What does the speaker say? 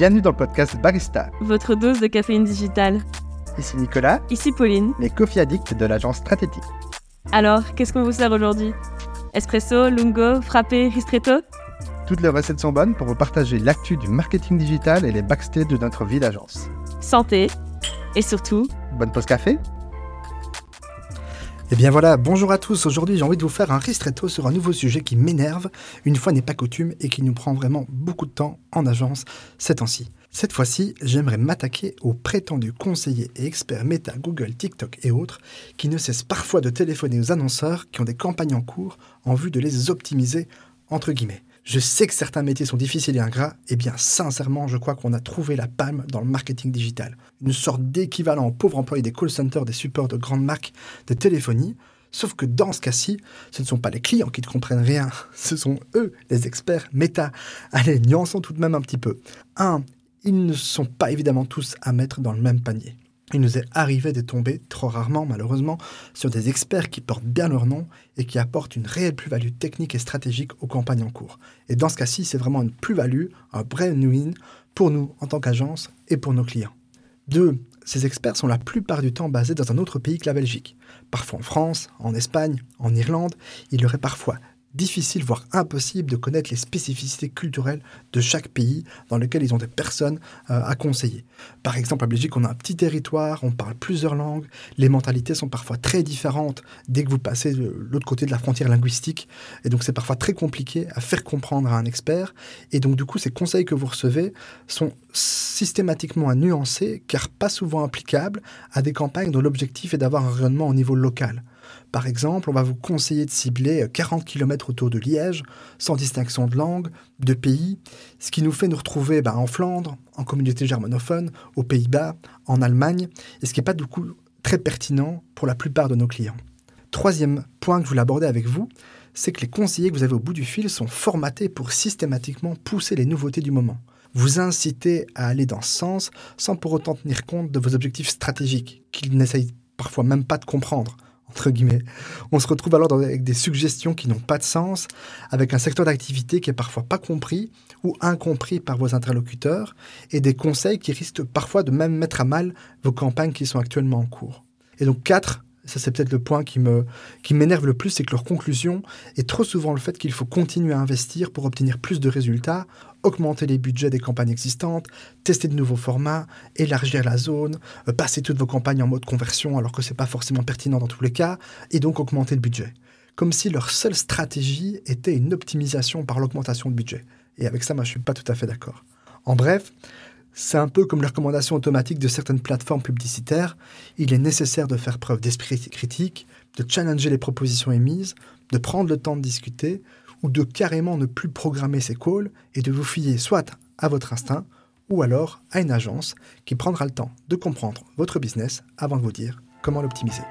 Bienvenue dans le podcast Barista. Votre dose de caféine digitale. Ici Nicolas, Ici Pauline. les coffee addicts de l'agence Stratétique. Alors, qu'est-ce qu'on vous sert aujourd'hui? Espresso, lungo, frappé, ristretto? Toutes les recettes sont bonnes pour vous partager l'actu du marketing digital et les backstage de notre vie d'agence. Santé. Et surtout, Bonne pause café Et bien voilà, bonjour à tous. Aujourd'hui, j'ai envie de vous faire un ristretto sur un nouveau sujet qui m'énerve, une fois n'est pas coutume, et qui nous prend vraiment beaucoup de temps en agence ces temps-ci. Cette fois-ci, j'aimerais m'attaquer aux prétendus conseillers et experts Meta, Google, TikTok et autres qui ne cessent parfois de téléphoner aux annonceurs qui ont des campagnes en cours en vue de les optimiser, entre guillemets. Je sais que certains métiers sont difficiles et ingrats, et bien sincèrement, je crois qu'on a trouvé la palme dans le marketing digital. Une sorte d'équivalent aux pauvres employés des call centers des supports de grandes marques de téléphonie. Sauf que dans ce cas-ci, ce ne sont pas les clients qui ne comprennent rien, ce sont eux, les experts méta. Allez, nuançons tout de même un petit peu. 1. Ils ne sont pas évidemment tous à mettre dans le même panier. Il nous est arrivé de tomber, trop rarement malheureusement, sur des experts qui portent bien leur nom et qui apportent une réelle plus-value technique et stratégique aux campagnes en cours. Et dans ce cas-ci, c'est vraiment une plus-value, un vrai win pour nous en tant qu'agence et pour nos clients. 2. Ces experts sont la plupart du temps basés dans un autre pays que la Belgique. Parfois en France, en Espagne, en Irlande, il leur est parfois difficile, voire impossible, de connaître les spécificités culturelles de chaque pays dans lequel ils ont des personnes euh, à conseiller. Par exemple, en Belgique, on a un petit territoire, on parle plusieurs langues, les mentalités sont parfois très différentes dès que vous passez de l'autre côté de la frontière linguistique, et donc c'est parfois très compliqué à faire comprendre à un expert, et donc du coup, ces conseils que vous recevez sont systématiquement à nuancer, car pas souvent applicables à des campagnes dont l'objectif est d'avoir un rayonnement au niveau local. Par exemple, on va vous conseiller de cibler 40 km autour de Liège, sans distinction de langue, de pays, ce qui nous fait nous retrouver ben, en Flandre, en communauté germanophone, aux Pays-Bas, en Allemagne, et ce qui n'est pas du coup très pertinent pour la plupart de nos clients. Troisième point que je voulais aborder avec vous, c'est que les conseillers que vous avez au bout du fil sont formatés pour systématiquement pousser les nouveautés du moment. Vous inciter à aller dans ce sens sans pour autant tenir compte de vos objectifs stratégiques, qu'ils n'essayent parfois même pas de comprendre entre guillemets. On se retrouve alors avec des suggestions qui n'ont pas de sens, avec un secteur d'activité qui est parfois pas compris ou incompris par vos interlocuteurs, et des conseils qui risquent parfois de même mettre à mal vos campagnes qui sont actuellement en cours. Et donc quatre, ça c'est peut-être le point qui me qui m'énerve le plus, c'est que leur conclusion est trop souvent le fait qu'il faut continuer à investir pour obtenir plus de résultats, augmenter les budgets des campagnes existantes, tester de nouveaux formats, élargir la zone, euh, passer toutes vos campagnes en mode conversion alors que c'est pas forcément pertinent dans tous les cas, et donc augmenter le budget. Comme si leur seule stratégie était une optimisation par l'augmentation de budget. Et avec ça, moi, je suis pas tout à fait d'accord. En bref, c'est un peu comme les recommandations automatiques de certaines plateformes publicitaires. Il est nécessaire de faire preuve d'esprit critique, de challenger les propositions émises, de prendre le temps de discuter, ou de carrément ne plus programmer ses calls et de vous fier soit à votre instinct, ou alors à une agence qui prendra le temps de comprendre votre business avant de vous dire comment l'optimiser.